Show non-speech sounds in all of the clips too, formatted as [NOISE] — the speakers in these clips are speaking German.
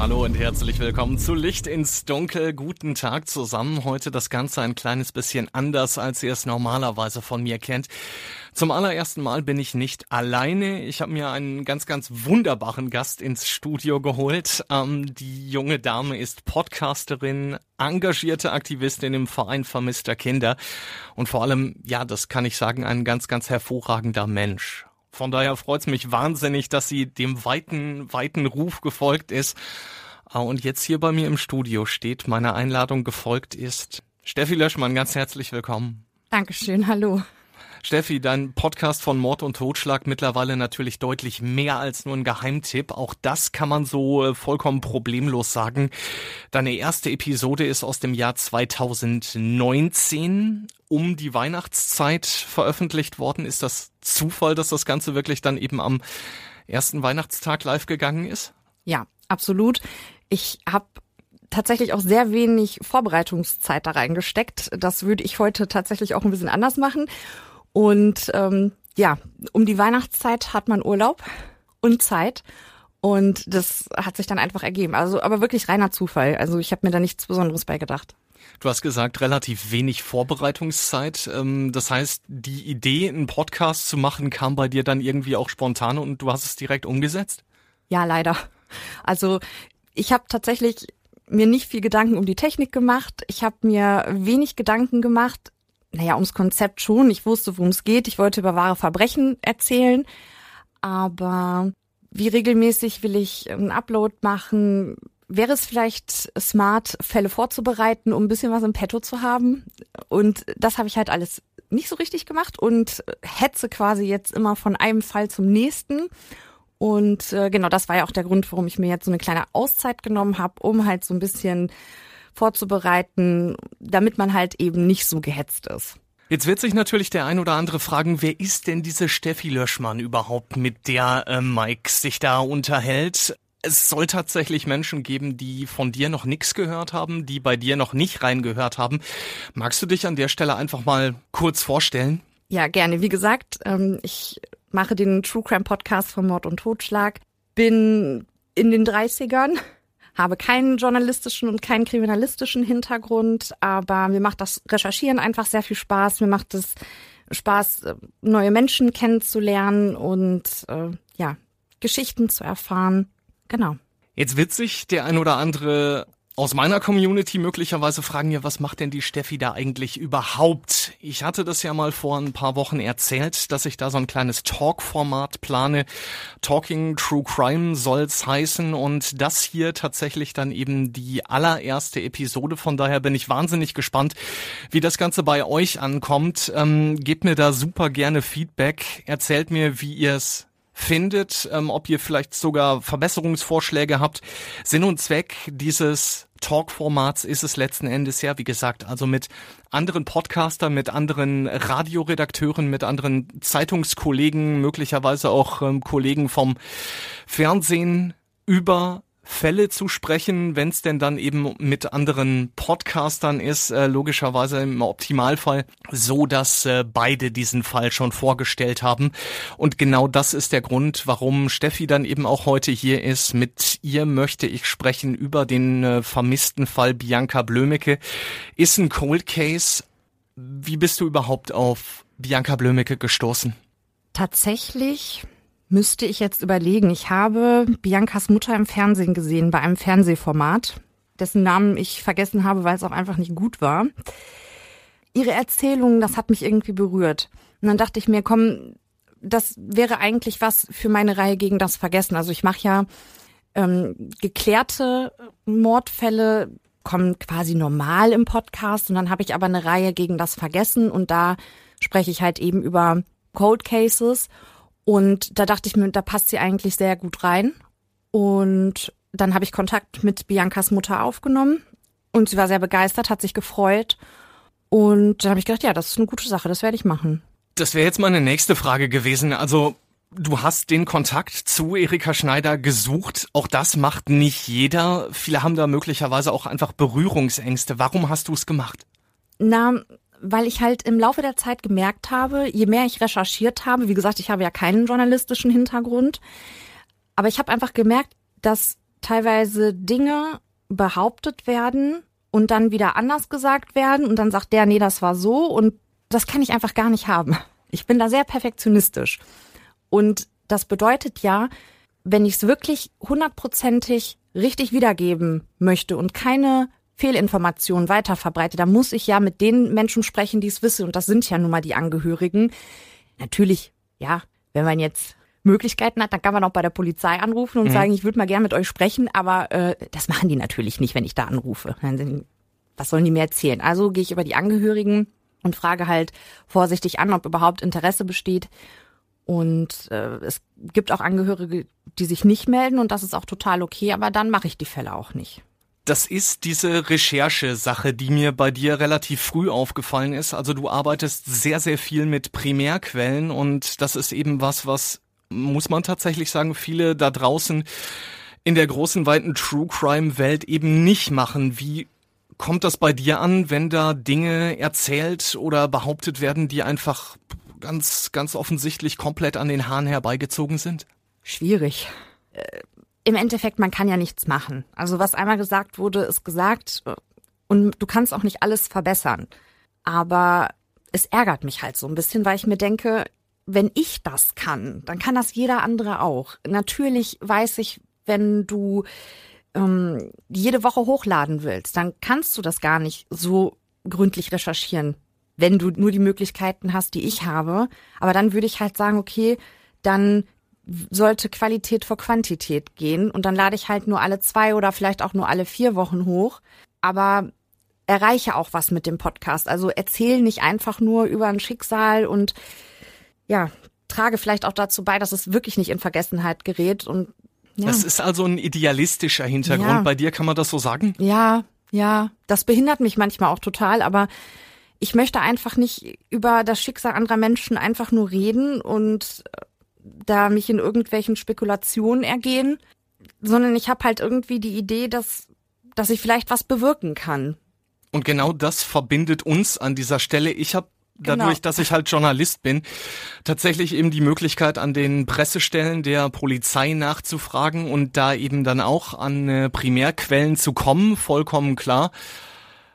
Hallo und herzlich willkommen zu Licht ins Dunkel. Guten Tag zusammen. Heute das Ganze ein kleines bisschen anders, als ihr es normalerweise von mir kennt. Zum allerersten Mal bin ich nicht alleine. Ich habe mir einen ganz, ganz wunderbaren Gast ins Studio geholt. Ähm, die junge Dame ist Podcasterin, engagierte Aktivistin im Verein vermisster Kinder und vor allem, ja, das kann ich sagen, ein ganz, ganz hervorragender Mensch. Von daher freut es mich wahnsinnig, dass sie dem weiten, weiten Ruf gefolgt ist ah, und jetzt hier bei mir im Studio steht, meiner Einladung gefolgt ist. Steffi Löschmann, ganz herzlich willkommen. Dankeschön, hallo. Steffi, dein Podcast von Mord und Totschlag mittlerweile natürlich deutlich mehr als nur ein Geheimtipp. Auch das kann man so äh, vollkommen problemlos sagen. Deine erste Episode ist aus dem Jahr 2019 um die Weihnachtszeit veröffentlicht worden. Ist das Zufall, dass das Ganze wirklich dann eben am ersten Weihnachtstag live gegangen ist? Ja, absolut. Ich habe tatsächlich auch sehr wenig Vorbereitungszeit da reingesteckt. Das würde ich heute tatsächlich auch ein bisschen anders machen. Und ähm, ja, um die Weihnachtszeit hat man Urlaub und Zeit. Und das hat sich dann einfach ergeben. Also, aber wirklich reiner Zufall. Also ich habe mir da nichts Besonderes bei gedacht. Du hast gesagt, relativ wenig Vorbereitungszeit. Ähm, das heißt, die Idee, einen Podcast zu machen, kam bei dir dann irgendwie auch spontan und du hast es direkt umgesetzt? Ja, leider. Also ich habe tatsächlich mir nicht viel Gedanken um die Technik gemacht. Ich habe mir wenig Gedanken gemacht, naja, ums Konzept schon. Ich wusste, worum es geht. Ich wollte über wahre Verbrechen erzählen. Aber wie regelmäßig will ich einen Upload machen? Wäre es vielleicht smart, Fälle vorzubereiten, um ein bisschen was im Petto zu haben? Und das habe ich halt alles nicht so richtig gemacht und hetze quasi jetzt immer von einem Fall zum nächsten. Und äh, genau, das war ja auch der Grund, warum ich mir jetzt so eine kleine Auszeit genommen habe, um halt so ein bisschen vorzubereiten, damit man halt eben nicht so gehetzt ist. Jetzt wird sich natürlich der ein oder andere fragen, wer ist denn diese Steffi Löschmann überhaupt, mit der äh, Mike sich da unterhält? Es soll tatsächlich Menschen geben, die von dir noch nichts gehört haben, die bei dir noch nicht reingehört haben. Magst du dich an der Stelle einfach mal kurz vorstellen? Ja, gerne. Wie gesagt, ähm, ich mache den True Crime Podcast von Mord und Totschlag, bin in den 30ern, habe keinen journalistischen und keinen kriminalistischen Hintergrund, aber mir macht das Recherchieren einfach sehr viel Spaß. Mir macht es Spaß, äh, neue Menschen kennenzulernen und äh, ja, Geschichten zu erfahren. Genau. Jetzt wird sich der ein oder andere aus meiner Community möglicherweise fragen ja, was macht denn die Steffi da eigentlich überhaupt? Ich hatte das ja mal vor ein paar Wochen erzählt, dass ich da so ein kleines Talk-Format plane. Talking True Crime soll's heißen und das hier tatsächlich dann eben die allererste Episode. Von daher bin ich wahnsinnig gespannt, wie das Ganze bei euch ankommt. Ähm, gebt mir da super gerne Feedback. Erzählt mir, wie ihr es findet, ähm, ob ihr vielleicht sogar Verbesserungsvorschläge habt. Sinn und Zweck dieses Talk-Formats ist es letzten Endes ja, wie gesagt, also mit anderen Podcastern, mit anderen Radioredakteuren, mit anderen Zeitungskollegen, möglicherweise auch ähm, Kollegen vom Fernsehen über Fälle zu sprechen, wenn es denn dann eben mit anderen Podcastern ist, äh, logischerweise im Optimalfall, so dass äh, beide diesen Fall schon vorgestellt haben. Und genau das ist der Grund, warum Steffi dann eben auch heute hier ist. Mit ihr möchte ich sprechen über den äh, vermissten Fall Bianca Blömecke. Ist ein Cold Case. Wie bist du überhaupt auf Bianca Blömecke gestoßen? Tatsächlich müsste ich jetzt überlegen. Ich habe Biancas Mutter im Fernsehen gesehen, bei einem Fernsehformat, dessen Namen ich vergessen habe, weil es auch einfach nicht gut war. Ihre Erzählung, das hat mich irgendwie berührt. Und dann dachte ich mir, komm, das wäre eigentlich was für meine Reihe gegen das Vergessen. Also ich mache ja ähm, geklärte Mordfälle, kommen quasi normal im Podcast und dann habe ich aber eine Reihe gegen das Vergessen und da spreche ich halt eben über Cold Cases und da dachte ich mir, da passt sie eigentlich sehr gut rein. Und dann habe ich Kontakt mit Biancas Mutter aufgenommen und sie war sehr begeistert, hat sich gefreut. Und dann habe ich gedacht, ja, das ist eine gute Sache, das werde ich machen. Das wäre jetzt meine nächste Frage gewesen. Also Du hast den Kontakt zu Erika Schneider gesucht. Auch das macht nicht jeder. Viele haben da möglicherweise auch einfach Berührungsängste. Warum hast du es gemacht? Na, weil ich halt im Laufe der Zeit gemerkt habe, je mehr ich recherchiert habe, wie gesagt, ich habe ja keinen journalistischen Hintergrund, aber ich habe einfach gemerkt, dass teilweise Dinge behauptet werden und dann wieder anders gesagt werden und dann sagt der, nee, das war so und das kann ich einfach gar nicht haben. Ich bin da sehr perfektionistisch. Und das bedeutet ja, wenn ich es wirklich hundertprozentig richtig wiedergeben möchte und keine Fehlinformationen weiterverbreite, dann muss ich ja mit den Menschen sprechen, die es wissen. Und das sind ja nun mal die Angehörigen. Natürlich, ja, wenn man jetzt Möglichkeiten hat, dann kann man auch bei der Polizei anrufen und mhm. sagen, ich würde mal gern mit euch sprechen, aber äh, das machen die natürlich nicht, wenn ich da anrufe. Was sollen die mir erzählen? Also gehe ich über die Angehörigen und frage halt vorsichtig an, ob überhaupt Interesse besteht. Und äh, es gibt auch Angehörige, die sich nicht melden und das ist auch total okay, aber dann mache ich die Fälle auch nicht. Das ist diese Recherchesache, die mir bei dir relativ früh aufgefallen ist. Also du arbeitest sehr, sehr viel mit Primärquellen und das ist eben was, was, muss man tatsächlich sagen, viele da draußen in der großen, weiten True Crime Welt eben nicht machen. Wie kommt das bei dir an, wenn da Dinge erzählt oder behauptet werden, die einfach ganz, ganz offensichtlich komplett an den Haaren herbeigezogen sind? Schwierig. Im Endeffekt, man kann ja nichts machen. Also was einmal gesagt wurde, ist gesagt und du kannst auch nicht alles verbessern. Aber es ärgert mich halt so ein bisschen, weil ich mir denke, wenn ich das kann, dann kann das jeder andere auch. Natürlich weiß ich, wenn du ähm, jede Woche hochladen willst, dann kannst du das gar nicht so gründlich recherchieren, wenn du nur die Möglichkeiten hast, die ich habe. Aber dann würde ich halt sagen, okay, dann sollte Qualität vor Quantität gehen und dann lade ich halt nur alle zwei oder vielleicht auch nur alle vier Wochen hoch. Aber erreiche auch was mit dem Podcast. Also erzähl nicht einfach nur über ein Schicksal und ja, trage vielleicht auch dazu bei, dass es wirklich nicht in Vergessenheit gerät und ja. Das ist also ein idealistischer Hintergrund. Ja. Bei dir kann man das so sagen? Ja, ja. Das behindert mich manchmal auch total, aber ich möchte einfach nicht über das Schicksal anderer Menschen einfach nur reden und äh, da mich in irgendwelchen Spekulationen ergehen, sondern ich habe halt irgendwie die Idee, dass, dass ich vielleicht was bewirken kann. Und genau das verbindet uns an dieser Stelle. Ich habe dadurch, genau. dass ich halt Journalist bin, tatsächlich eben die Möglichkeit an den Pressestellen der Polizei nachzufragen und da eben dann auch an äh, Primärquellen zu kommen, vollkommen klar.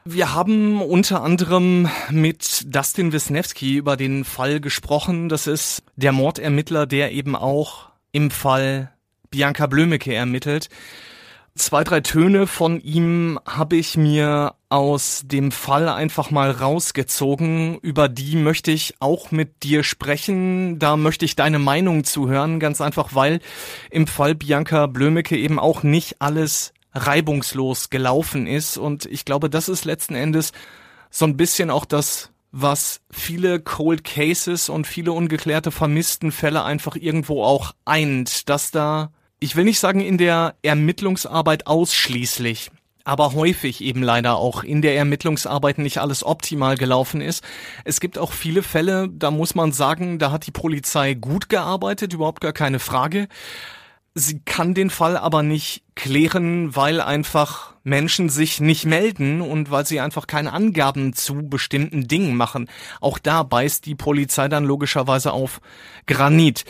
Wir haben unter anderem mit Dustin Wisniewski über den Fall gesprochen. Das ist der Mordermittler, der eben auch im Fall Bianca Blömecke ermittelt. Zwei, drei Töne von ihm habe ich mir aus dem Fall einfach mal rausgezogen. Über die möchte ich auch mit dir sprechen. Da möchte ich deine Meinung zuhören, ganz einfach, weil im Fall Bianca Blömecke eben auch nicht alles reibungslos gelaufen ist. Und ich glaube, das ist letzten Endes so ein bisschen auch das, was viele Cold Cases und viele ungeklärte vermissten Fälle einfach irgendwo auch eint, dass da, ich will nicht sagen in der Ermittlungsarbeit ausschließlich, aber häufig eben leider auch in der Ermittlungsarbeit nicht alles optimal gelaufen ist. Es gibt auch viele Fälle, da muss man sagen, da hat die Polizei gut gearbeitet, überhaupt gar keine Frage. Sie kann den Fall aber nicht klären, weil einfach Menschen sich nicht melden und weil sie einfach keine Angaben zu bestimmten Dingen machen. Auch da beißt die Polizei dann logischerweise auf Granit.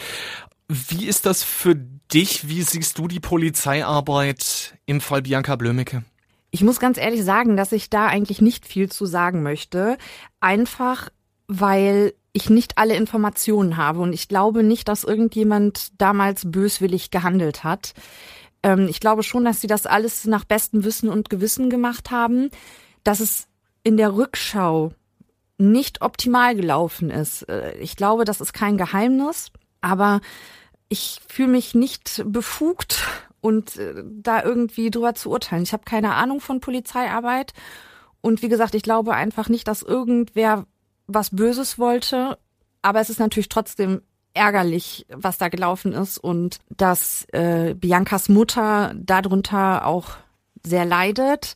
Wie ist das für dich? Wie siehst du die Polizeiarbeit im Fall Bianca Blömecke? Ich muss ganz ehrlich sagen, dass ich da eigentlich nicht viel zu sagen möchte. Einfach, weil ich nicht alle Informationen habe und ich glaube nicht, dass irgendjemand damals böswillig gehandelt hat. Ähm, ich glaube schon, dass sie das alles nach bestem Wissen und Gewissen gemacht haben, dass es in der Rückschau nicht optimal gelaufen ist. Äh, ich glaube, das ist kein Geheimnis, aber ich fühle mich nicht befugt und äh, da irgendwie drüber zu urteilen. Ich habe keine Ahnung von Polizeiarbeit und wie gesagt, ich glaube einfach nicht, dass irgendwer was Böses wollte, aber es ist natürlich trotzdem ärgerlich, was da gelaufen ist und dass äh, Biancas Mutter darunter auch sehr leidet.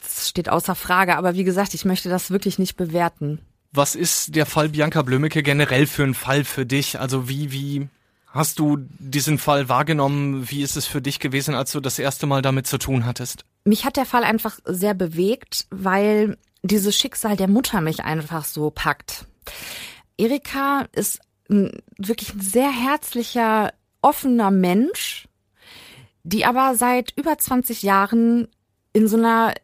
das steht außer Frage. Aber wie gesagt, ich möchte das wirklich nicht bewerten. Was ist der Fall Bianca Blümecke generell für ein Fall für dich? Also wie, wie hast du diesen Fall wahrgenommen? Wie ist es für dich gewesen, als du das erste Mal damit zu tun hattest? Mich hat der Fall einfach sehr bewegt, weil dieses Schicksal der Mutter mich einfach so packt. Erika ist ein, wirklich ein sehr herzlicher, offener Mensch, die aber seit über 20 Jahren in so einer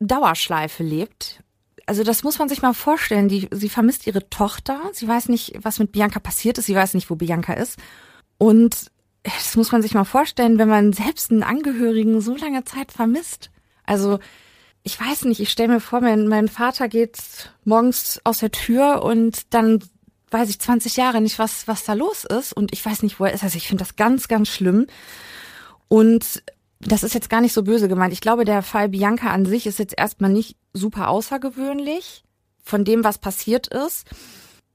Dauerschleife lebt. Also das muss man sich mal vorstellen. Die, sie vermisst ihre Tochter. Sie weiß nicht, was mit Bianca passiert ist. Sie weiß nicht, wo Bianca ist. Und das muss man sich mal vorstellen, wenn man selbst einen Angehörigen so lange Zeit vermisst. Also ich weiß nicht, ich stelle mir vor, mein, mein Vater geht morgens aus der Tür und dann weiß ich 20 Jahre nicht, was, was da los ist und ich weiß nicht, wo er ist. Also ich finde das ganz, ganz schlimm. Und das ist jetzt gar nicht so böse gemeint. Ich glaube, der Fall Bianca an sich ist jetzt erstmal nicht super außergewöhnlich von dem, was passiert ist.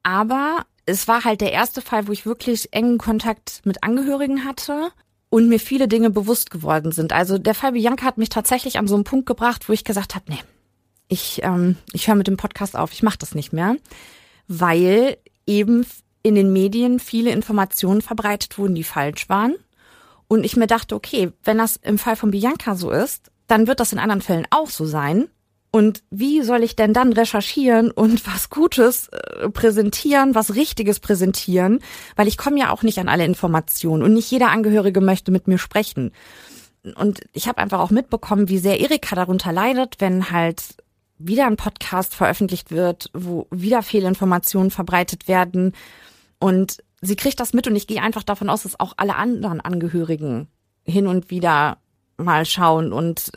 Aber es war halt der erste Fall, wo ich wirklich engen Kontakt mit Angehörigen hatte und mir viele Dinge bewusst geworden sind. Also der Fall Bianca hat mich tatsächlich an so einen Punkt gebracht, wo ich gesagt habe, nee, ich, ähm, ich höre mit dem Podcast auf, ich mache das nicht mehr, weil eben in den Medien viele Informationen verbreitet wurden, die falsch waren. Und ich mir dachte, okay, wenn das im Fall von Bianca so ist, dann wird das in anderen Fällen auch so sein. Und wie soll ich denn dann recherchieren und [LAUGHS] was Gutes äh, präsentieren, was Richtiges präsentieren? Weil ich komme ja auch nicht an alle Informationen und nicht jeder Angehörige möchte mit mir sprechen. Und ich habe einfach auch mitbekommen, wie sehr Erika darunter leidet, wenn halt wieder ein Podcast veröffentlicht wird, wo wieder Fehlinformationen verbreitet werden. Und sie kriegt das mit und ich gehe einfach davon aus, dass auch alle anderen Angehörigen hin und wieder mal schauen und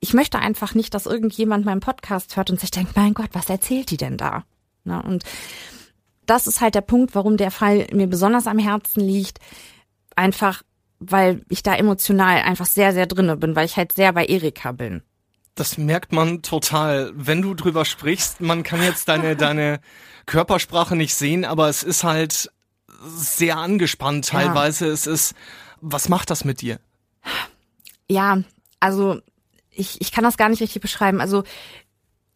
ich möchte einfach nicht, dass irgendjemand meinen Podcast hört und sich denkt, mein Gott, was erzählt die denn da? Na, und das ist halt der Punkt, warum der Fall mir besonders am Herzen liegt. Einfach, weil ich da emotional einfach sehr, sehr drinne bin, weil ich halt sehr bei Erika bin. Das merkt man total, wenn du drüber sprichst. Man kann jetzt deine, [LAUGHS] deine Körpersprache nicht sehen, aber es ist halt sehr angespannt teilweise. Ja. Es ist, was macht das mit dir? Ja, also ich, ich kann das gar nicht richtig beschreiben. Also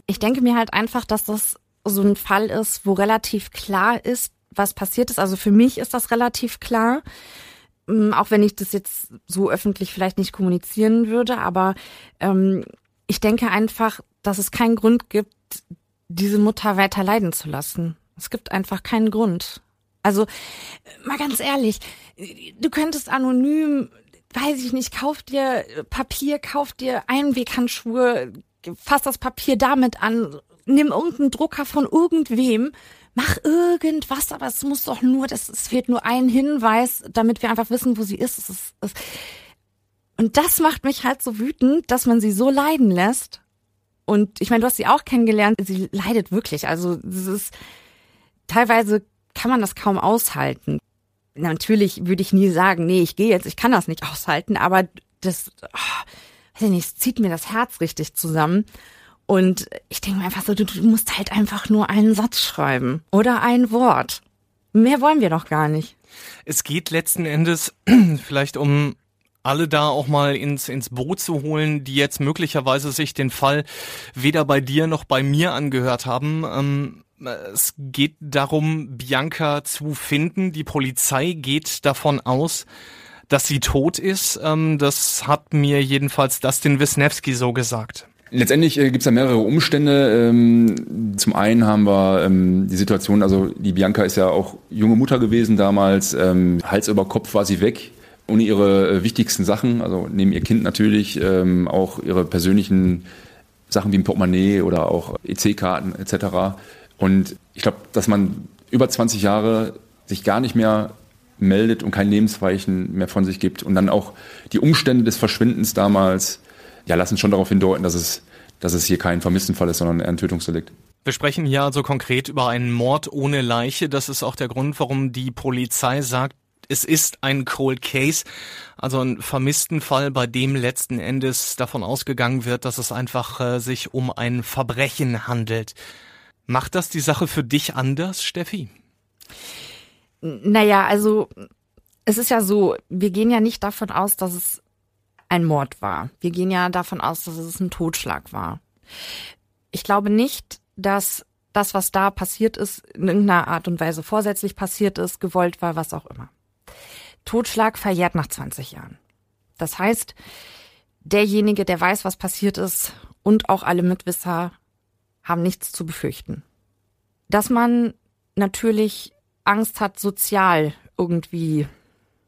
ich denke mir halt einfach, dass das so ein Fall ist, wo relativ klar ist, was passiert ist. Also für mich ist das relativ klar. Mm, auch wenn ich das jetzt so öffentlich vielleicht nicht kommunizieren würde, aber ähm, ich denke einfach, dass es keinen Grund gibt, diese Mutter weiter leiden zu lassen. Es gibt einfach keinen Grund. Also, mal ganz ehrlich, du könntest anonym weiß ich nicht, kauf dir Papier, kauf dir Einweghandschuhe, fass das Papier damit an, nimm irgendeinen Drucker von irgendwem, mach irgendwas, aber es muss doch nur, das, es fehlt nur ein Hinweis, damit wir einfach wissen, wo sie ist. Es ist es, und das macht mich halt so wütend, dass man sie so leiden lässt. Und ich meine, du hast sie auch kennengelernt, sie leidet wirklich. Also es ist teilweise kann man das kaum aushalten natürlich würde ich nie sagen, nee, ich gehe jetzt, ich kann das nicht aushalten, aber das, oh, weiß ich nicht, zieht mir das Herz richtig zusammen. Und ich denke mir einfach so, du, du musst halt einfach nur einen Satz schreiben oder ein Wort. Mehr wollen wir doch gar nicht. Es geht letzten Endes [CLEARS THROAT] vielleicht um alle da auch mal ins, ins Boot zu holen, die jetzt möglicherweise sich den Fall weder bei dir noch bei mir angehört haben. Ähm, es geht darum, Bianca zu finden. Die Polizei geht davon aus, dass sie tot ist. Ähm, das hat mir jedenfalls Dustin Wisniewski so gesagt. Letztendlich äh, gibt es da mehrere Umstände. Ähm, zum einen haben wir ähm, die Situation, also die Bianca ist ja auch junge Mutter gewesen damals. Ähm, Hals über Kopf war sie weg ohne ihre äh, wichtigsten Sachen, also neben ihr Kind natürlich, ähm, auch ihre persönlichen Sachen wie ein Portemonnaie oder auch EC-Karten etc. Und ich glaube, dass man über 20 Jahre sich gar nicht mehr meldet und kein Lebenszeichen mehr von sich gibt und dann auch die Umstände des Verschwindens damals ja lassen schon darauf hindeuten, dass es dass es hier kein Vermisstenfall ist, sondern ein Tötungsdelikt. Wir sprechen hier also konkret über einen Mord ohne Leiche. Das ist auch der Grund, warum die Polizei sagt, es ist ein Cold Case, also ein vermissten Fall, bei dem letzten Endes davon ausgegangen wird, dass es einfach äh, sich um ein Verbrechen handelt. Macht das die Sache für dich anders, Steffi? Naja, also es ist ja so, wir gehen ja nicht davon aus, dass es ein Mord war. Wir gehen ja davon aus, dass es ein Totschlag war. Ich glaube nicht, dass das, was da passiert ist, in irgendeiner Art und Weise vorsätzlich passiert ist, gewollt war, was auch immer. Totschlag verjährt nach 20 Jahren. Das heißt, derjenige, der weiß, was passiert ist und auch alle Mitwisser haben nichts zu befürchten. Dass man natürlich Angst hat, sozial irgendwie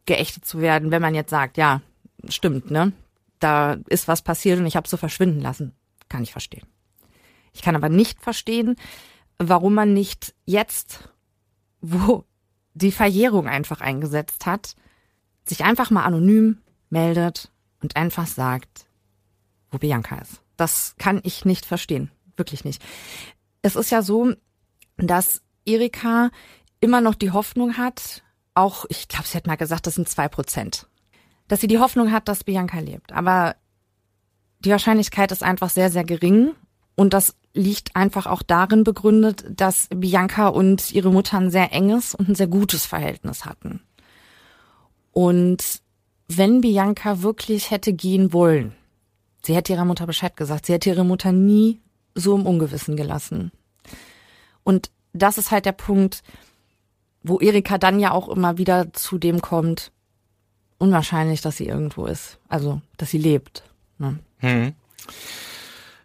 geächtet zu werden, wenn man jetzt sagt, ja, stimmt, ne? Da ist was passiert und ich habe so verschwinden lassen. Kann ich verstehen. Ich kann aber nicht verstehen, warum man nicht jetzt, wo die Verjährung einfach eingesetzt hat, sich einfach mal anonym meldet und einfach sagt, wo Bianca ist. Das kann ich nicht verstehen. Wirklich nicht. Es ist ja so, dass Erika immer noch die Hoffnung hat, auch, ich glaube, sie hat mal gesagt, das sind zwei Prozent, dass sie die Hoffnung hat, dass Bianca lebt. Aber die Wahrscheinlichkeit ist einfach sehr, sehr gering. Und das liegt einfach auch darin begründet, dass Bianca und ihre Mutter ein sehr enges und ein sehr gutes Verhältnis hatten. Und wenn Bianca wirklich hätte gehen wollen, sie hätte ihrer Mutter Bescheid gesagt, sie hätte ihre Mutter nie so im Ungewissen gelassen. Und das ist halt der Punkt, wo Erika dann ja auch immer wieder zu dem kommt, unwahrscheinlich, dass sie irgendwo ist. Also, dass sie lebt. Ne? Hm.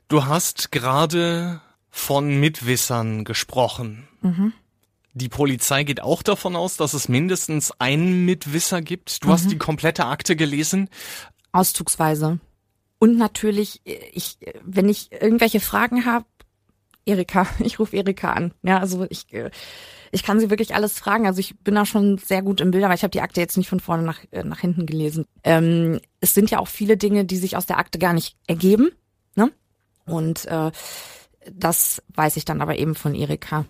Du hast gerade von Mitwissern gesprochen. Mhm. Die Polizei geht auch davon aus, dass es mindestens einen Mitwisser gibt. Du mhm. hast die komplette Akte gelesen. Auszugsweise. Und natürlich, ich, wenn ich irgendwelche Fragen habe, Erika, [LAUGHS] ich rufe Erika an. Ja, also ich, ich kann sie wirklich alles fragen. Also ich bin da schon sehr gut im Bild, aber ich habe die Akte jetzt nicht von vorne nach, äh, nach hinten gelesen. Ähm, es sind ja auch viele Dinge, die sich aus der Akte gar nicht ergeben. Ne? Und äh, das weiß ich dann aber eben von Erika.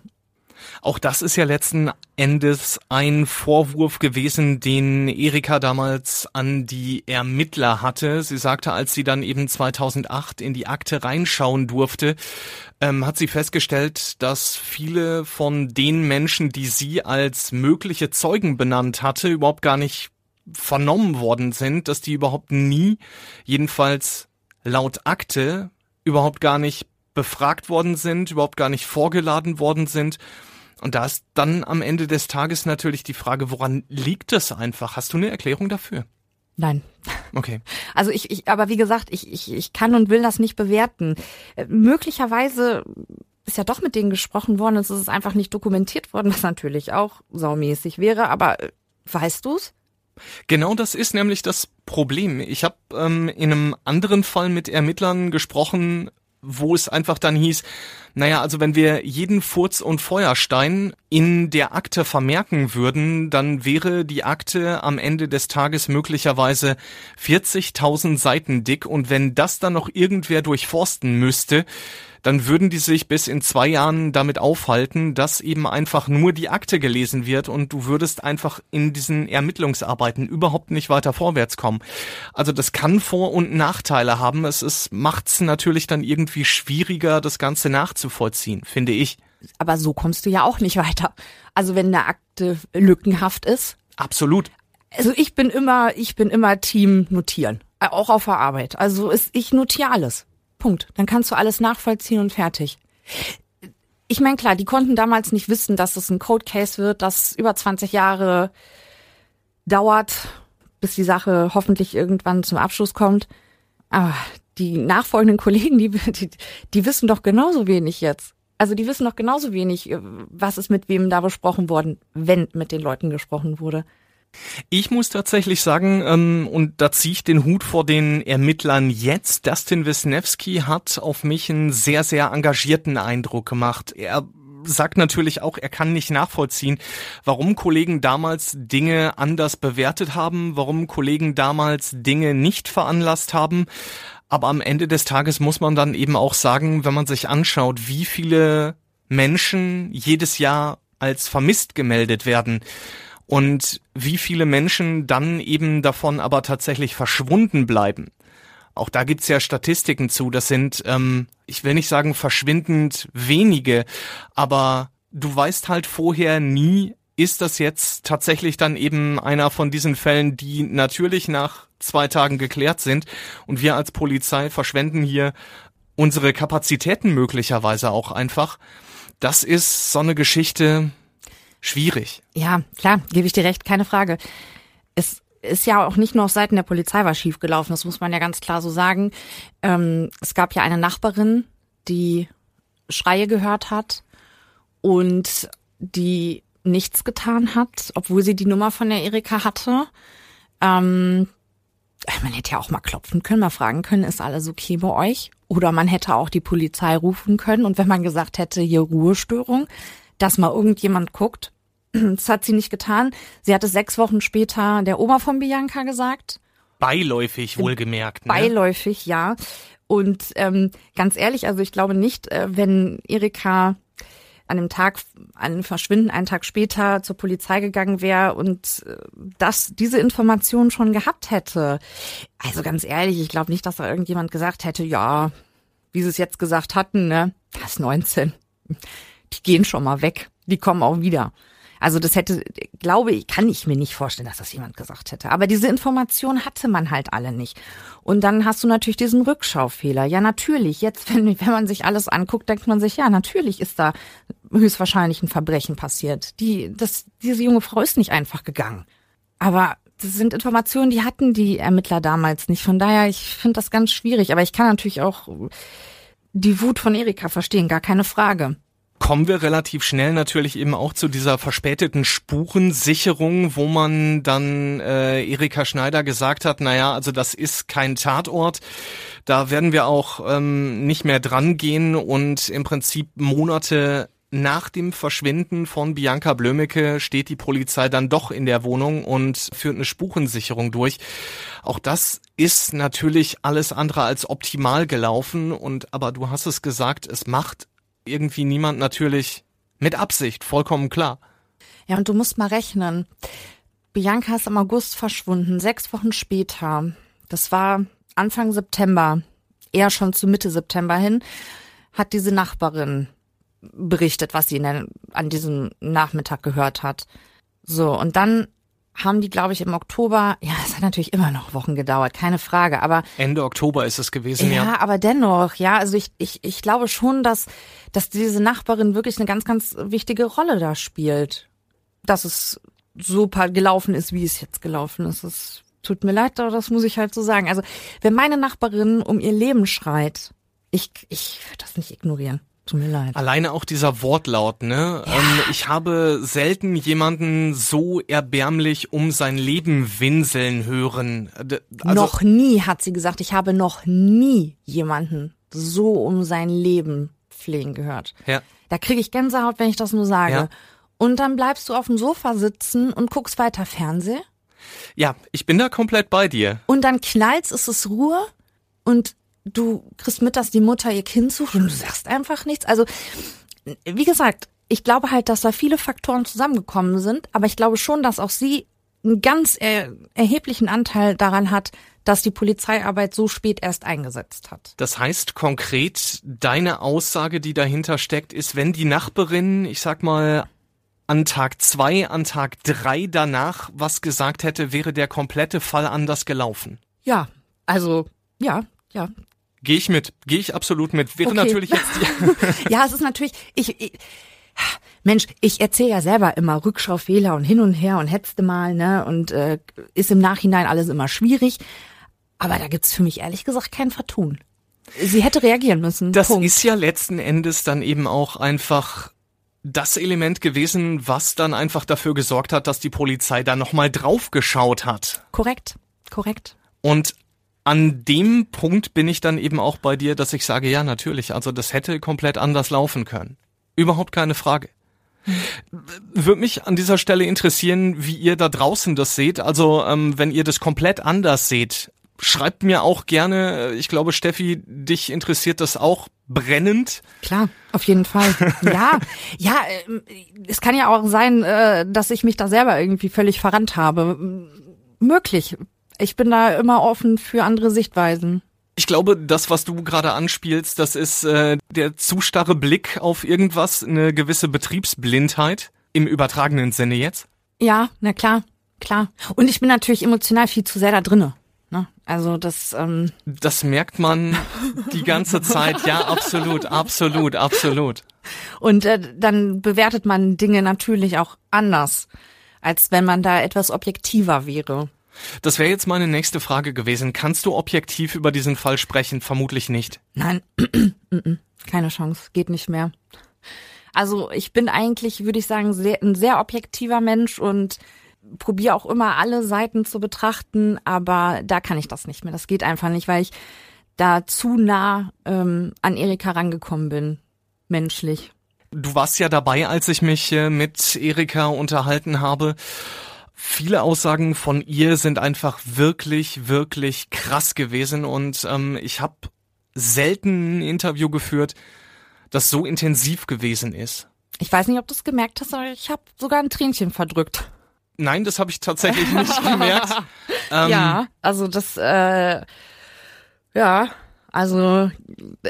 Auch das ist ja letzten Endes ein Vorwurf gewesen, den Erika damals an die Ermittler hatte. Sie sagte, als sie dann eben 2008 in die Akte reinschauen durfte, ähm, hat sie festgestellt, dass viele von den Menschen, die sie als mögliche Zeugen benannt hatte, überhaupt gar nicht vernommen worden sind, dass die überhaupt nie, jedenfalls laut Akte, überhaupt gar nicht befragt worden sind, überhaupt gar nicht vorgeladen worden sind. Und da ist dann am Ende des Tages natürlich die Frage, woran liegt es einfach? Hast du eine Erklärung dafür? Nein. Okay. [LAUGHS] Also ich, ich aber wie gesagt, ich, ich, ich kann und will das nicht bewerten. Äh, möglicherweise ist ja doch mit denen gesprochen worden, es ist einfach nicht dokumentiert worden, was natürlich auch saumäßig wäre, aber äh, weißt du's? Genau das ist nämlich das Problem. Ich habe ähm, in einem anderen Fall mit Ermittlern gesprochen, wo es einfach dann hieß, naja, also wenn wir jeden Furz und Feuerstein in der Akte vermerken würden, dann wäre die Akte am Ende des Tages möglicherweise 40.000 Seiten dick. Und wenn das dann noch irgendwer durchforsten müsste, dann würden die sich bis in zwei Jahren damit aufhalten, dass eben einfach nur die Akte gelesen wird und du würdest einfach in diesen Ermittlungsarbeiten überhaupt nicht weiter vorwärts kommen. Also das kann Vor- und Nachteile haben. Es ist, macht's natürlich dann irgendwie schwieriger, das Ganze nachzuvollziehen, finde ich. Aber so kommst du ja auch nicht weiter. Also wenn eine Akte lückenhaft ist. Absolut. Also ich bin immer, ich bin immer Team notieren. Auch auf der Arbeit. Also ist, ich notiere alles. Punkt. Dann kannst du alles nachvollziehen und fertig. Ich meine, klar, die konnten damals nicht wissen, dass es ein Code Case wird, das über 20 Jahre dauert, bis die Sache hoffentlich irgendwann zum Abschluss kommt. Aber die nachfolgenden Kollegen, die, die, die wissen doch genauso wenig jetzt. Also die wissen doch genauso wenig, äh, was ist mit wem da besprochen worden, wenn mit den Leuten gesprochen wurde. Ich muss tatsächlich sagen, ähm, und da ziehe ich den Hut vor den Ermittlern jetzt, Dustin Wisniewski hat auf mich einen sehr, sehr engagierten Eindruck gemacht. Er sagt natürlich auch, er kann nicht nachvollziehen, warum Kollegen damals Dinge anders bewertet haben, warum Kollegen damals Dinge nicht veranlasst haben. Aber am Ende des Tages muss man dann eben auch sagen, wenn man sich anschaut, wie viele Menschen jedes Jahr als vermisst gemeldet werden, und wie viele Menschen dann eben davon aber tatsächlich verschwunden bleiben. Auch da gibt's ja Statistiken zu. Das sind, ähm, ich will nicht sagen verschwindend wenige, aber du weißt halt vorher nie, ist das jetzt tatsächlich dann eben einer von diesen Fällen, die natürlich nach zwei Tagen geklärt sind und wir als Polizei verschwenden hier unsere Kapazitäten möglicherweise auch einfach. Das ist so eine Geschichte schwierig. Ja, klar, gebe ich dir recht, keine Frage. Es ist ja auch nicht nur auf Seiten der Polizei was schiefgelaufen, das muss man ja ganz klar so sagen. Ähm, es gab ja eine Nachbarin, die Schreie gehört hat und die nichts getan hat, obwohl sie die Nummer von der Erika hatte. Ähm, man hätte ja auch mal klopfen können, mal fragen können, ist alles okay bei euch? Oder man hätte auch die Polizei rufen können und wenn man gesagt hätte, hier Ruhestörung, dass mal irgendjemand guckt. [CLEARS THROAT] Das hat sie nicht getan. Sie hat es sechs Wochen später der Oma von Bianca gesagt. Beiläufig wohlgemerkt. Ne? Beiläufig, ja. Und ähm, ganz ehrlich, also ich glaube nicht, äh, wenn Erika an dem Tag, an dem Verschwinden einen Tag später zur Polizei gegangen wäre und äh, das, diese Information schon gehabt hätte. Also ganz ehrlich, ich glaube nicht, dass da irgendjemand gesagt hätte, ja, wie sie es jetzt gesagt hatten, ne, das ist 19. Die gehen schon mal weg. Die kommen auch wieder. Also das hätte, glaube ich, kann ich mir nicht vorstellen, dass das jemand gesagt hätte. Aber diese Information hatte man halt alle nicht. Und dann hast du natürlich diesen Rückschaufehler. Ja, natürlich. Jetzt, [LAUGHS] wenn, wenn man sich alles anguckt, denkt man sich, ja, natürlich ist da höchstwahrscheinlich ein Verbrechen passiert. Die, das, diese junge Frau ist nicht einfach gegangen. Aber das sind Informationen, die hatten die Ermittler damals nicht. Von daher, ich finde das ganz schwierig. Aber ich kann natürlich auch die Wut von Erika verstehen, gar keine Frage kommen wir relativ schnell natürlich eben auch zu dieser verspäteten Spurensicherung, wo man dann äh, Erika Schneider gesagt hat, naja, also das ist kein Tatort. Da werden wir auch ähm, nicht mehr dran gehen und im Prinzip Monate nach dem Verschwinden von Bianca Blömecke steht die Polizei dann doch in der Wohnung und führt eine Spurensicherung durch. Auch das ist natürlich alles andere als optimal gelaufen und aber du hast es gesagt, es macht irgendwie niemand natürlich mit Absicht, vollkommen klar. Ja, und du musst mal rechnen. Bianca ist im August verschwunden, sechs Wochen später. Das war Anfang September, eher schon zu Mitte September hin, hat diese Nachbarin berichtet, was sie der, an diesem Nachmittag gehört hat. So, und dann haben die, glaube ich, im Oktober, ja, es hat natürlich immer noch Wochen gedauert, keine Frage, aber Ende Oktober ist es gewesen, ja. Ja, aber dennoch, ja, also ich, ich, ich glaube schon, dass, dass diese Nachbarin wirklich eine ganz, ganz wichtige Rolle da spielt. Dass es so gelaufen ist, wie es jetzt gelaufen ist. Es tut mir leid, aber das muss ich halt so sagen. Also, wenn meine Nachbarin um ihr Leben schreit, ich, ich würde das nicht ignorieren. Tut mir leid. Alleine auch dieser Wortlaut, ne? Ja. Ähm, ich habe selten jemanden so erbärmlich um sein Leben winseln hören. Also noch nie, hat sie gesagt. Ich habe noch nie jemanden so um sein Leben flehen gehört. Ja. Da kriege ich Gänsehaut, wenn ich das nur sage. Ja. Und dann bleibst du auf dem Sofa sitzen und guckst weiter Fernseh. Ja, ich bin da komplett bei dir. Und dann knallt's, ist es Ruhe und du kriegst mit, dass die Mutter ihr Kind sucht und du sagst einfach nichts. Also, wie gesagt, ich glaube halt, dass da viele Faktoren zusammengekommen sind, aber ich glaube schon, dass auch sie einen ganz er erheblichen Anteil daran hat, dass die Polizeiarbeit so spät erst eingesetzt hat. Das heißt konkret, deine Aussage, die dahinter steckt, ist, wenn die Nachbarin, ich sag mal, an Tag zwei, an Tag drei danach was gesagt hätte, wäre der komplette Fall anders gelaufen. Ja, also ja, ja, Gehe ich mit, gehe ich absolut mit. Wäre okay. natürlich jetzt [LAUGHS] Ja, es ist natürlich, ich, ich Mensch, ich erzähle ja selber immer Rückschaufehler und hin und her und hetzte mal, ne? Und äh, ist im Nachhinein alles immer schwierig. Aber da gibt's für mich ehrlich gesagt kein Vertun. Sie hätte reagieren müssen. Das Punkt. ist ja letzten Endes dann eben auch einfach das Element gewesen, was dann einfach dafür gesorgt hat, dass die Polizei da nochmal draufgeschaut hat. Korrekt, korrekt. Und an dem Punkt bin ich dann eben auch bei dir, dass ich sage, ja, natürlich, also das hätte komplett anders laufen können. Überhaupt keine Frage. Würde mich an dieser Stelle interessieren, wie ihr da draußen das seht. Also, ähm, wenn ihr das komplett anders seht, schreibt mir auch gerne. Ich glaube, Steffi, dich interessiert das auch brennend. Klar, auf jeden Fall. ja, [LAUGHS] ja, äh, es kann ja auch sein, äh, dass ich mich da selber irgendwie völlig verrannt habe. Möglich. Ich bin da immer offen für andere Sichtweisen. Ich glaube, das, was du gerade anspielst, das ist äh, der zu starre Blick auf irgendwas, eine gewisse Betriebsblindheit im übertragenen Sinne jetzt. Ja, na klar, klar. Und ich bin natürlich emotional viel zu sehr da drinne. Ne? Also das. Ähm das merkt man [LAUGHS] die ganze Zeit. Ja, absolut, absolut, absolut. Und äh, dann bewertet man Dinge natürlich auch anders, als wenn man da etwas objektiver wäre. Das wäre jetzt meine nächste Frage gewesen. Kannst du objektiv über diesen Fall sprechen? Vermutlich nicht. Nein, [CLEARS THROAT] keine Chance, geht nicht mehr. Also ich bin eigentlich, würde ich sagen, sehr, ein sehr objektiver Mensch und probiere auch immer alle Seiten zu betrachten, aber da kann ich das nicht mehr. Das geht einfach nicht, weil ich da zu nah ähm, an Erika rangekommen bin, menschlich. Du warst ja dabei, als ich mich äh, mit Erika unterhalten habe. Viele Aussagen von ihr sind einfach wirklich, wirklich krass gewesen und ähm, ich habe selten ein Interview geführt, das so intensiv gewesen ist. Ich weiß nicht, ob du es gemerkt hast, aber ich habe sogar ein Tränchen verdrückt. Nein, das habe ich tatsächlich nicht [LAUGHS] gemerkt. Ähm, ja, also das, äh, ja, also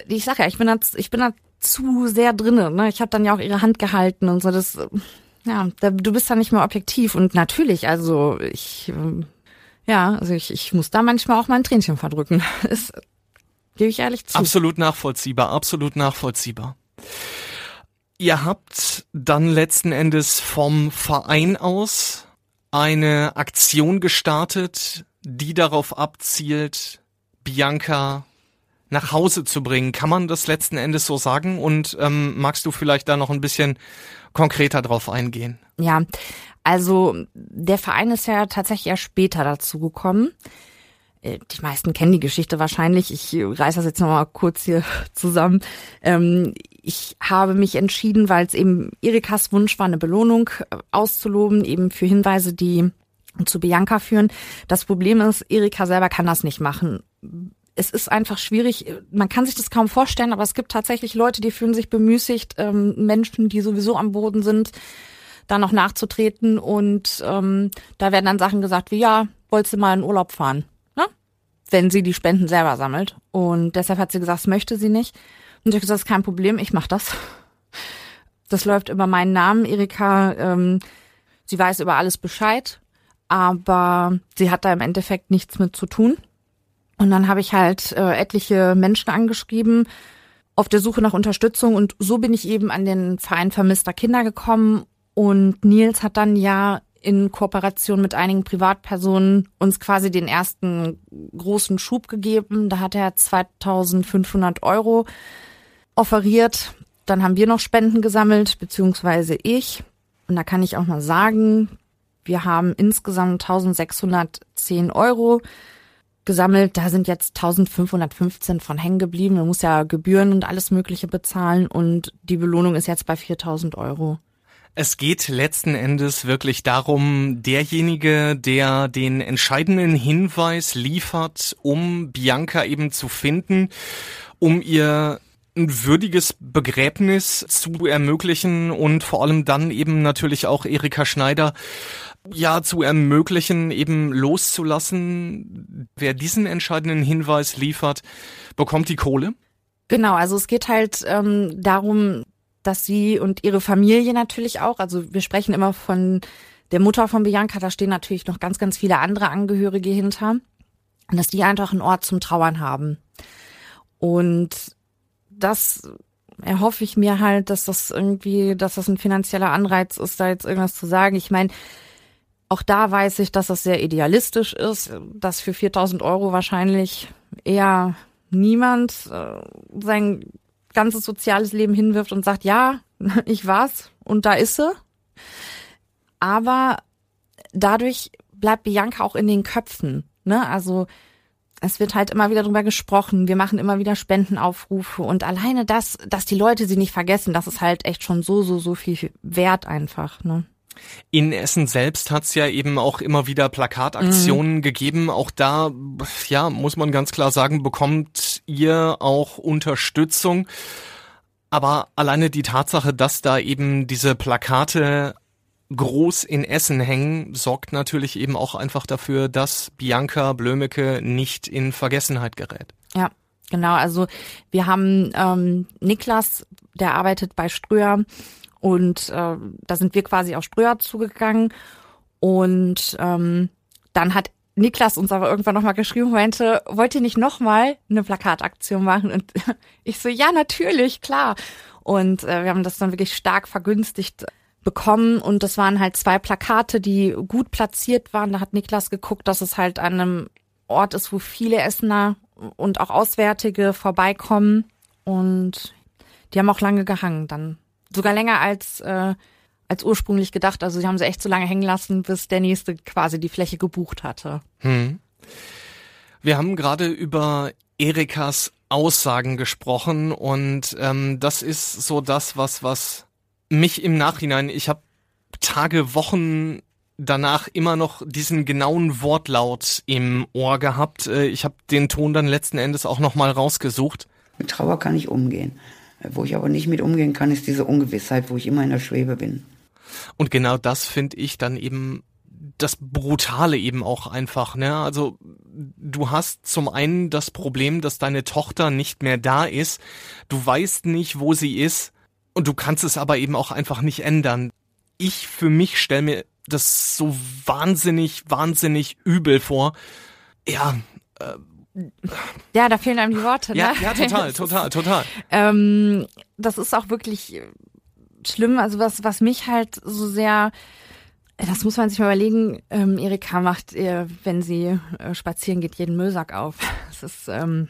ich sag ja, ich bin da, ich bin da zu sehr drinnen. Ne? Ich habe dann ja auch ihre Hand gehalten und so. Das, ja, da, du bist da nicht mehr objektiv und natürlich, also ich, ähm, ja, also ich, ich muss da manchmal auch mal ein Tränchen verdrücken. [LAUGHS] Das gebe ich ehrlich zu. Absolut nachvollziehbar, absolut nachvollziehbar. Ihr habt dann letzten Endes vom Verein aus eine Aktion gestartet, die darauf abzielt, Bianca nach Hause zu bringen. Kann man das letzten Endes so sagen? Und ähm, magst du vielleicht da noch ein bisschen konkreter drauf eingehen? Ja, also der Verein ist ja tatsächlich erst später dazu gekommen. Äh, die meisten kennen die Geschichte wahrscheinlich. Ich reiße das jetzt nochmal kurz hier [LAUGHS] zusammen. Ähm, ich habe mich entschieden, weil es eben Erikas Wunsch war, eine Belohnung äh, auszuloben, eben für Hinweise, die zu Bianca führen. Das Problem ist, Erika selber kann das nicht machen. Es ist einfach schwierig. Man kann sich das kaum vorstellen, aber es gibt tatsächlich Leute, die fühlen sich bemüßigt, ähm, Menschen, die sowieso am Boden sind, da noch nachzutreten. Und ähm, da werden dann Sachen gesagt wie, ja, wolltest du mal in Urlaub fahren? Ne? Wenn sie die Spenden selber sammelt. Und deshalb hat sie gesagt, das möchte sie nicht. Und ich habe gesagt, das ist kein Problem, ich mach das. Das läuft über meinen Namen. Erika, ähm, sie weiß über alles Bescheid, aber sie hat da im Endeffekt nichts mit zu tun. Und dann habe ich halt äh, etliche Menschen angeschrieben auf der Suche nach Unterstützung und so bin ich eben an den Verein vermisster Kinder gekommen und Nils hat dann ja in Kooperation mit einigen Privatpersonen uns quasi den ersten großen Schub gegeben. Da hat er 2500 Euro offeriert. Dann haben wir noch Spenden gesammelt, beziehungsweise ich. Und da kann ich auch mal sagen, wir haben insgesamt 1610 Euro gesammelt. Da sind jetzt 1515 von hängen geblieben. Man muss ja Gebühren und alles Mögliche bezahlen und die Belohnung ist jetzt bei 4000 Euro. Es geht letzten Endes wirklich darum, derjenige, der den entscheidenden Hinweis liefert, um Bianca eben zu finden, um ihr ein würdiges Begräbnis zu ermöglichen und vor allem dann eben natürlich auch Erika Schneider ja zu ermöglichen, eben loszulassen. Wer diesen entscheidenden Hinweis liefert, bekommt die Kohle. Genau, also es geht halt ähm, darum, dass sie und ihre Familie natürlich auch, also wir sprechen immer von der Mutter von Bianca, da stehen natürlich noch ganz, ganz viele andere Angehörige hinter, dass die einfach einen Ort zum Trauern haben. Und das erhoffe ich mir halt, dass das irgendwie, dass das ein finanzieller Anreiz ist, da jetzt irgendwas zu sagen. Ich meine, auch da weiß ich, dass das sehr idealistisch ist, dass für 4000 Euro wahrscheinlich eher niemand äh, sein ganzes soziales Leben hinwirft und sagt, ja, [LAUGHS] ich war's und da ist sie. Aber dadurch bleibt Bianca auch in den Köpfen. Ne? Also es wird halt immer wieder drüber gesprochen. Wir machen immer wieder Spendenaufrufe und alleine das, dass die Leute sie nicht vergessen, das ist halt echt schon so, so, so viel wert einfach. Ne? In Essen selbst hat's ja eben auch immer wieder Plakataktionen mhm. gegeben. Auch da, ja, muss man ganz klar sagen, bekommt ihr auch Unterstützung. Aber alleine die Tatsache, dass da eben diese Plakate groß in Essen hängen, sorgt natürlich eben auch einfach dafür, dass Bianca Blömecke nicht in Vergessenheit gerät. Ja, genau. Also wir haben ähm, Niklas, der arbeitet bei Ströer und äh, da sind wir quasi auf Ströer zugegangen und ähm, dann hat Niklas uns aber irgendwann nochmal geschrieben meinte, wollt ihr nicht nochmal eine Plakataktion machen? Und [LAUGHS] ich so, ja, natürlich, klar. Und äh, wir haben das dann wirklich stark vergünstigt bekommen und das waren halt zwei Plakate, die gut platziert waren. Da hat Niklas geguckt, dass es halt an einem Ort ist, wo viele Essener und auch Auswärtige vorbeikommen und die haben auch lange gehangen dann. Sogar länger als, äh, als ursprünglich gedacht. Also sie haben sie echt so lange hängen lassen, bis der nächste quasi die Fläche gebucht hatte. Hm. Wir haben gerade über Erikas Aussagen gesprochen und ähm, das ist so das, was, was mich im Nachhinein, ich habe Tage, Wochen danach immer noch diesen genauen Wortlaut im Ohr gehabt. Äh, ich habe den Ton dann letzten Endes auch nochmal rausgesucht. Mit Trauer kann ich umgehen. Wo ich aber nicht mit umgehen kann, ist diese Ungewissheit, wo ich immer in der Schwebe bin. Und genau das finde ich dann eben das Brutale eben auch einfach, ne? Also du hast zum einen das Problem, dass deine Tochter nicht mehr da ist. Du weißt nicht, wo sie ist. Und du kannst es aber eben auch einfach nicht ändern. Ich für mich stelle mir das so wahnsinnig, wahnsinnig übel vor. Ja, äh, ja, da fehlen einem die Worte. Ne? Ja, ja total, [LAUGHS] total, total. Ähm, das ist auch wirklich schlimm. Also was, was mich halt so sehr, das muss man sich mal überlegen. Ähm, Erika macht, äh, wenn sie äh, spazieren geht, jeden Müllsack auf. Das ist ähm,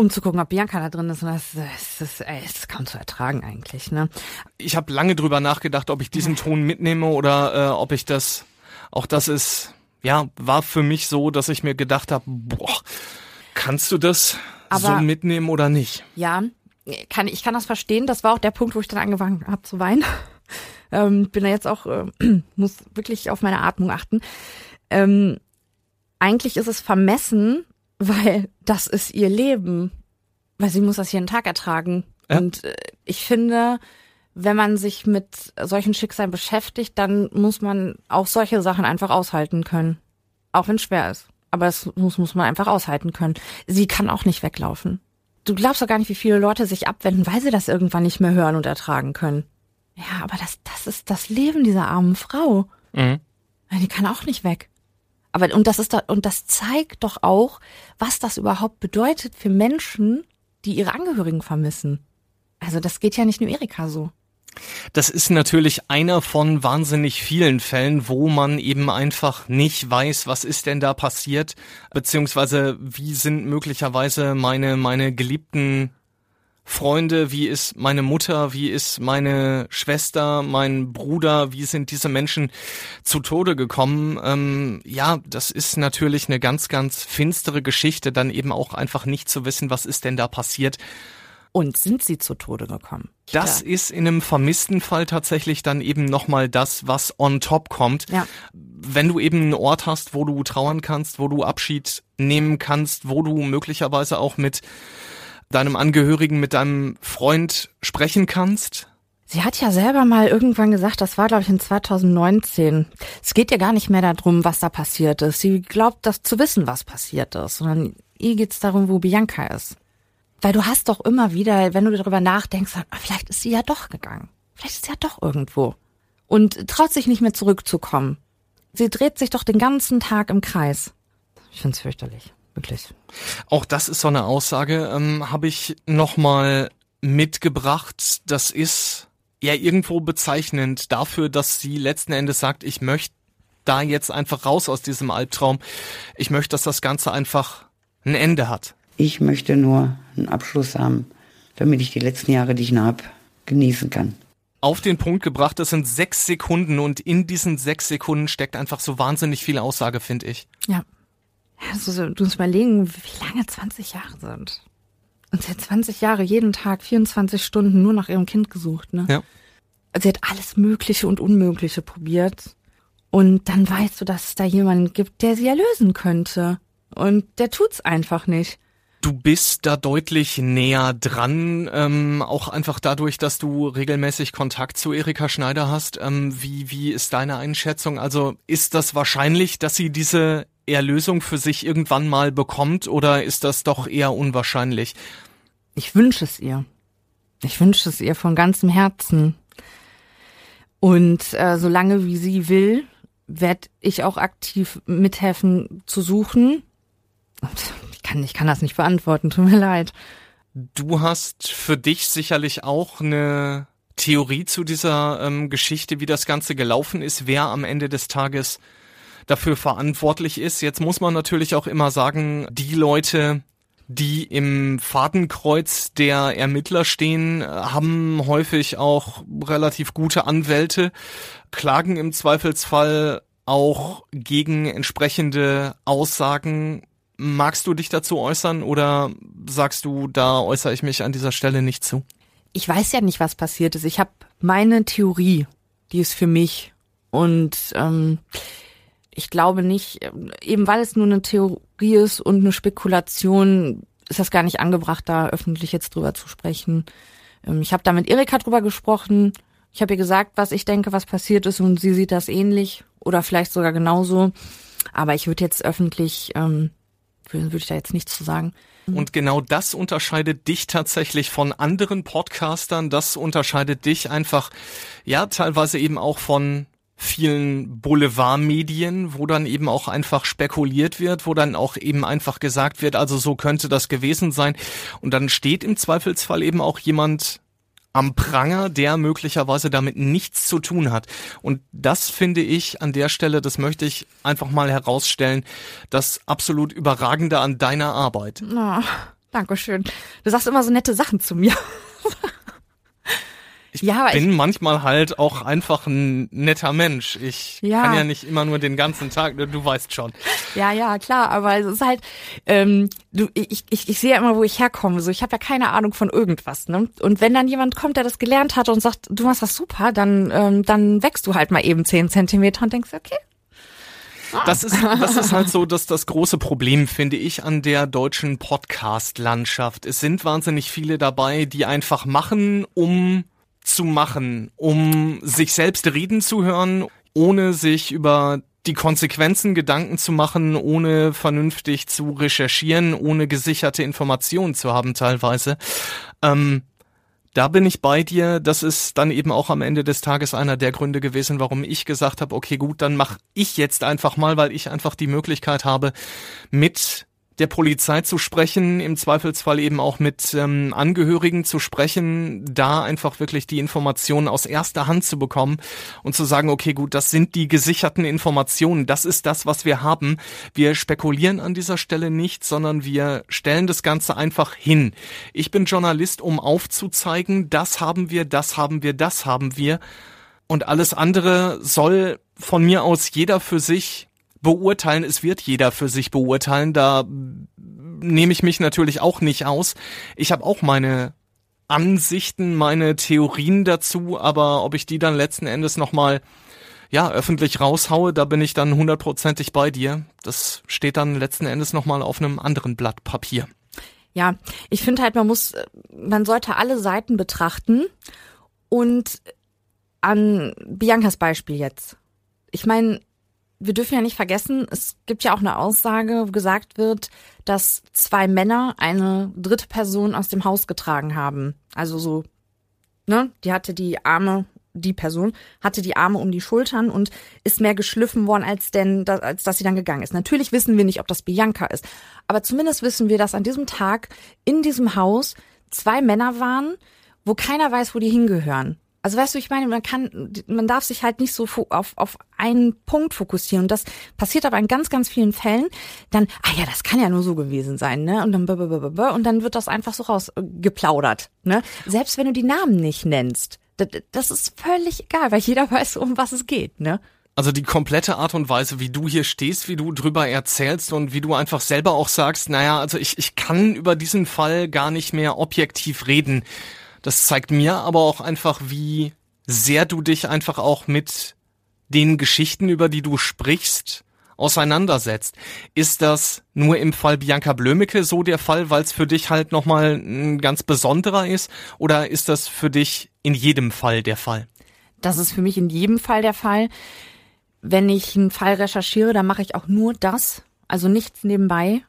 um zu gucken, ob Bianca da drin ist. Und das, das, ist, ey, das ist kaum zu ertragen eigentlich. Ne? Ich habe lange drüber nachgedacht, ob ich diesen Ton mitnehme oder äh, ob ich das. Auch das ist, ja, war für mich so, dass ich mir gedacht habe, boah, kannst du das Aber, so mitnehmen oder nicht? Ja, kann ich kann das verstehen. Das war auch der Punkt, wo ich dann angefangen habe zu weinen. [LAUGHS] ähm, bin da jetzt auch äh, [CLEARS THROAT] muss wirklich auf meine Atmung achten. Ähm, eigentlich ist es vermessen, [LAUGHS] weil das ist ihr Leben. Weil sie muss das jeden Tag ertragen. Ja. Und äh, ich finde, wenn man sich mit solchen Schicksalen beschäftigt, dann muss man auch solche Sachen einfach aushalten können. Auch wenn es schwer ist. Aber es muss, muss man einfach aushalten können. Sie kann auch nicht weglaufen. Du glaubst doch gar nicht, wie viele Leute sich abwenden, weil sie das irgendwann nicht mehr hören und ertragen können. Ja, aber das, das ist das Leben dieser armen Frau. Mhm. Die kann auch nicht weg. Aber und das ist da, und das zeigt doch auch, was das überhaupt bedeutet für Menschen, die ihre Angehörigen vermissen. Also das geht ja nicht nur Erika so. Das ist natürlich einer von wahnsinnig vielen Fällen, wo man eben einfach nicht weiß, was ist denn da passiert, beziehungsweise wie sind möglicherweise meine, meine geliebten Freunde, wie ist meine Mutter, wie ist meine Schwester, mein Bruder, wie sind diese Menschen zu Tode gekommen? Ähm, ja, das ist natürlich eine ganz, ganz finstere Geschichte, dann eben auch einfach nicht zu wissen, was ist denn da passiert. Und sind sie zu Tode gekommen? Das ist in einem vermissten Fall tatsächlich dann eben nochmal das, was on top kommt. Ja. Wenn du eben einen Ort hast, wo du trauern kannst, wo du Abschied nehmen kannst, wo du möglicherweise auch mit deinem Angehörigen, mit deinem Freund sprechen kannst? Sie hat ja selber mal irgendwann gesagt, das war glaube ich in 2019. Es geht ja gar nicht mehr darum, was da passiert ist. Sie glaubt, das zu wissen, was passiert ist, sondern ihr geht's darum, wo Bianca ist. Weil du hast doch immer wieder, wenn du darüber nachdenkst, ah, vielleicht ist sie ja doch gegangen. Vielleicht ist sie ja doch irgendwo. Und traut sich nicht mehr zurückzukommen. Sie dreht sich doch den ganzen Tag im Kreis. Ich find's fürchterlich. Wirklich. Auch das ist so eine Aussage, ähm, habe ich nochmal mitgebracht. Das ist ja irgendwo bezeichnend dafür, dass sie letzten Endes sagt, ich möchte da jetzt einfach raus aus diesem Albtraum. Ich möchte, dass das Ganze einfach ein Ende hat. Ich möchte nur einen Abschluss haben, damit ich die letzten Jahre, die ich noch habe, genießen kann. Auf den Punkt gebracht, das sind sechs Sekunden und in diesen sechs Sekunden steckt einfach so wahnsinnig viel Aussage, finde ich. Ja. Also, du musst überlegen, wie lange 20 Jahre sind. Und sie hat 20 Jahre jeden Tag 24 Stunden nur nach ihrem Kind gesucht, ne? Ja. Also sie hat alles Mögliche und Unmögliche probiert. Und dann weißt du, dass es da jemanden gibt, der sie erlösen könnte. Und der tut's einfach nicht. Du bist da deutlich näher dran, ähm, auch einfach dadurch, dass du regelmäßig Kontakt zu Erika Schneider hast. Ähm, wie, wie ist deine Einschätzung? Also ist das wahrscheinlich, dass sie diese Erlösung für sich irgendwann mal bekommt oder ist das doch eher unwahrscheinlich? Ich wünsche es ihr. Ich wünsche es ihr von ganzem Herzen. Und äh, solange wie sie will, werde ich auch aktiv mithelfen zu suchen. Ich kann, ich kann das nicht beantworten, tut mir leid. Du hast für dich sicherlich auch eine Theorie zu dieser ähm, Geschichte, wie das Ganze gelaufen ist, wer am Ende des Tages dafür verantwortlich ist. Jetzt muss man natürlich auch immer sagen, die Leute, die im Fadenkreuz der Ermittler stehen, haben häufig auch relativ gute Anwälte, klagen im Zweifelsfall auch gegen entsprechende Aussagen. Magst du dich dazu äußern oder sagst du, da äußere ich mich an dieser Stelle nicht zu? Ich weiß ja nicht, was passiert ist. Ich habe meine Theorie, die ist für mich. Und ähm, ich glaube nicht, eben weil es nur eine Theorie ist und eine Spekulation, ist das gar nicht angebracht, da öffentlich jetzt drüber zu sprechen. Ähm, ich habe da mit Erika drüber gesprochen. Ich habe ihr gesagt, was ich denke, was passiert ist und sie sieht das ähnlich oder vielleicht sogar genauso. Aber ich würde jetzt öffentlich, ähm, würde ich da jetzt nichts zu sagen. Und genau das unterscheidet dich tatsächlich von anderen Podcastern. Das unterscheidet dich einfach, ja, teilweise eben auch von vielen Boulevardmedien, wo dann eben auch einfach spekuliert wird, wo dann auch eben einfach gesagt wird, also so könnte das gewesen sein. Und dann steht im Zweifelsfall eben auch jemand am Pranger, der möglicherweise damit nichts zu tun hat. Und das finde ich an der Stelle, das möchte ich einfach mal herausstellen, das absolut Überragende an deiner Arbeit. Oh, Dankeschön. Du sagst immer so nette Sachen zu mir. [LAUGHS] Ich ja, bin ich, manchmal halt auch einfach ein netter Mensch. Ich ja. kann ja nicht immer nur den ganzen Tag, du weißt schon. Ja, ja, klar, aber es ist halt, ähm, du, ich, ich, ich sehe ja immer, wo ich herkomme. So, ich habe ja keine Ahnung von irgendwas, ne? Und wenn dann jemand kommt, der das gelernt hat und sagt, du machst das super, dann, ähm, dann wächst du halt mal eben zehn Zentimeter und denkst, okay, das ist, das ist halt so, dass das große Problem, finde ich, an der deutschen Podcast-Landschaft. Es sind wahnsinnig viele dabei, die einfach machen, um zu machen, um sich selbst reden zu hören, ohne sich über die Konsequenzen Gedanken zu machen, ohne vernünftig zu recherchieren, ohne gesicherte Informationen zu haben teilweise. Ähm, da bin ich bei dir. Das ist dann eben auch am Ende des Tages einer der Gründe gewesen, warum ich gesagt habe, okay, gut, dann mache ich jetzt einfach mal, weil ich einfach die Möglichkeit habe, mit der Polizei zu sprechen, im Zweifelsfall eben auch mit ähm, Angehörigen zu sprechen, da einfach wirklich die Informationen aus erster Hand zu bekommen und zu sagen, okay, gut, das sind die gesicherten Informationen, das ist das, was wir haben. Wir spekulieren an dieser Stelle nicht, sondern wir stellen das Ganze einfach hin. Ich bin Journalist, um aufzuzeigen, das haben wir, das haben wir, das haben wir. Und alles andere soll von mir aus jeder für sich beurteilen. Es wird jeder für sich beurteilen. Da nehme ich mich natürlich auch nicht aus. Ich habe auch meine Ansichten, meine Theorien dazu, aber ob ich die dann letzten Endes nochmal ja, öffentlich raushaue, da bin ich dann hundertprozentig bei dir. Das steht dann letzten Endes nochmal auf einem anderen Blatt Papier. Ja, ich finde halt, man muss, man sollte alle Seiten betrachten und an Biancas Beispiel jetzt. Ich meine, wir dürfen ja nicht vergessen, es gibt ja auch eine Aussage, wo gesagt wird, dass zwei Männer eine dritte Person aus dem Haus getragen haben. Also so, ne, die hatte die Arme, die Person hatte die Arme um die Schultern und ist mehr geschliffen worden, als denn, als dass sie dann gegangen ist. Natürlich wissen wir nicht, ob das Bianca ist, aber zumindest wissen wir, dass an diesem Tag in diesem Haus zwei Männer waren, wo keiner weiß, wo die hingehören. Also weißt du, ich meine, man kann, man darf sich halt nicht so auf, auf einen Punkt fokussieren. Und das passiert aber in ganz, ganz vielen Fällen. Dann, ah ja, das kann ja nur so gewesen sein, ne? Und dann, und dann wird das einfach so rausgeplaudert, ne? Selbst wenn du die Namen nicht nennst, das, das ist völlig egal, weil jeder weiß, um was es geht, ne? Also die komplette Art und Weise, wie du hier stehst, wie du drüber erzählst und wie du einfach selber auch sagst, naja, also ich, ich kann über diesen Fall gar nicht mehr objektiv reden. Das zeigt mir aber auch einfach, wie sehr du dich einfach auch mit den Geschichten, über die du sprichst, auseinandersetzt. Ist das nur im Fall Bianca Blömecke so der Fall, weil es für dich halt nochmal ein ganz besonderer ist? Oder ist das für dich in jedem Fall der Fall? Das ist für mich in jedem Fall der Fall. Wenn ich einen Fall recherchiere, dann mache ich auch nur das, also nichts nebenbei.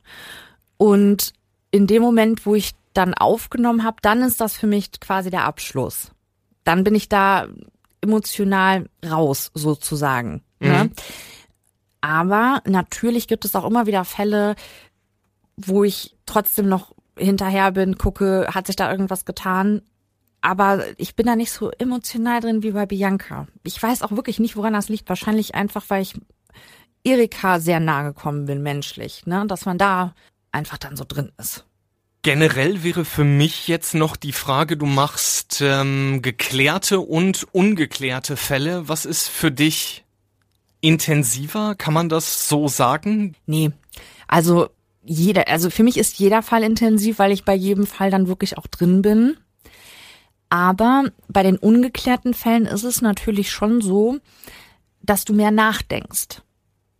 Und in dem Moment, wo ich dann aufgenommen habe, dann ist das für mich quasi der Abschluss. Dann bin ich da emotional raus, sozusagen. Ne? Mhm. Ne? Aber natürlich gibt es auch immer wieder Fälle, wo ich trotzdem noch hinterher bin, gucke, hat sich da irgendwas getan. Aber ich bin da nicht so emotional drin wie bei Bianca. Ich weiß auch wirklich nicht, woran das liegt. Wahrscheinlich einfach, weil ich Erika sehr nahe gekommen bin, menschlich, ne? Dass man da einfach dann so drin ist. Generell wäre für mich jetzt noch die Frage, du machst ähm, geklärte und ungeklärte Fälle. Was ist für dich intensiver? Kann man das so sagen? Nee, also jeder, also für mich ist jeder Fall intensiv, weil ich bei jedem Fall dann wirklich auch drin bin. Aber bei den ungeklärten Fällen ist es natürlich schon so, dass du mehr nachdenkst.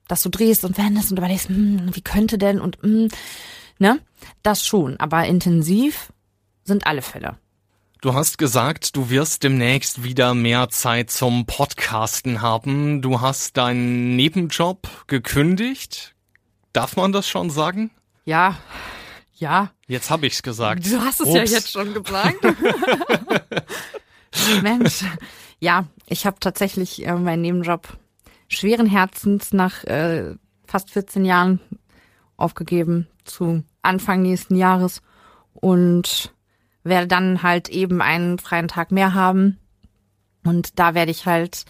Dass du drehst und wendest und überlegst, hm, wie könnte denn und hm, ne? Das schon, aber intensiv sind alle Fälle. Du hast gesagt, du wirst demnächst wieder mehr Zeit zum Podcasten haben. Du hast deinen Nebenjob gekündigt. Darf man das schon sagen? Ja, ja. Jetzt habe ich's gesagt. Du hast es Ups. ja jetzt schon gesagt. [LAUGHS] Mensch, ja, ich habe tatsächlich äh, meinen Nebenjob schweren Herzens nach äh, fast 14 Jahren aufgegeben zu Anfang nächsten Jahres und werde dann halt eben einen freien Tag mehr haben. Und da werde ich halt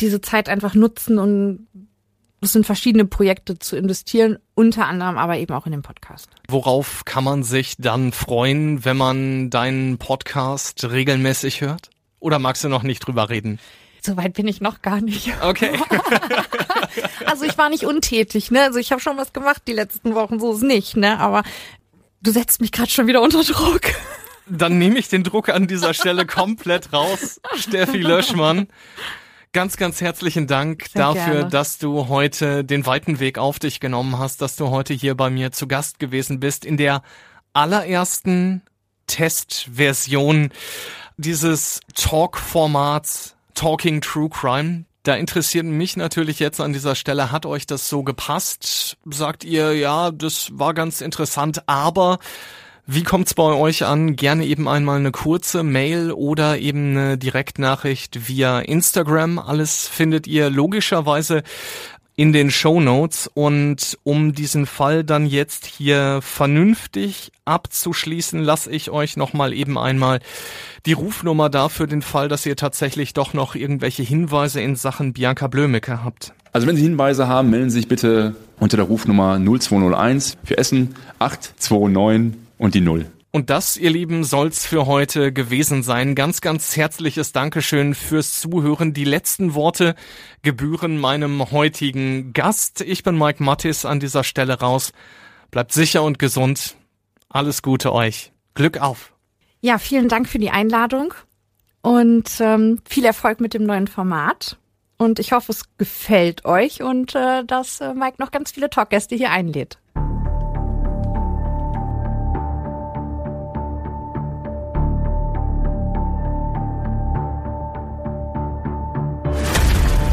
diese Zeit einfach nutzen und es sind verschiedene Projekte zu investieren, unter anderem aber eben auch in den Podcast. Worauf kann man sich dann freuen, wenn man deinen Podcast regelmäßig hört? Oder magst du noch nicht drüber reden? Soweit bin ich noch gar nicht. Okay. [LAUGHS] also ich war nicht untätig, ne? Also ich habe schon was gemacht die letzten Wochen, so ist nicht, ne? Aber du setzt mich gerade schon wieder unter Druck. Dann nehme ich den Druck an dieser Stelle komplett raus, Steffi Löschmann. Ganz, ganz herzlichen Dank Sehr dafür, gerne. dass du heute den weiten Weg auf dich genommen hast, dass du heute hier bei mir zu Gast gewesen bist in der allerersten Testversion dieses Talk-Formats Talking True Crime. Da interessiert mich natürlich jetzt an dieser Stelle, hat euch das so gepasst? Sagt ihr, ja, das war ganz interessant, aber wie kommt's bei euch an? Gerne eben einmal eine kurze Mail oder eben eine Direktnachricht via Instagram. Alles findet ihr logischerweise in den Show Notes und um diesen Fall dann jetzt hier vernünftig abzuschließen, lasse ich euch noch mal eben einmal die Rufnummer da für den Fall, dass ihr tatsächlich doch noch irgendwelche Hinweise in Sachen Bianca Blömecke habt. Also wenn Sie Hinweise haben, melden Sie sich bitte unter der Rufnummer 0201 für Essen 829 und die Null. Und das, ihr Lieben, soll's für heute gewesen sein. Ganz, ganz herzliches Dankeschön fürs Zuhören. Die letzten Worte gebühren meinem heutigen Gast. Ich bin Mike Mattis an dieser Stelle raus. Bleibt sicher und gesund. Alles Gute euch. Glück auf. Ja, vielen Dank für die Einladung und ähm, viel Erfolg mit dem neuen Format. Und ich hoffe, es gefällt euch und äh, dass äh, Mike noch ganz viele Talkgäste hier einlädt.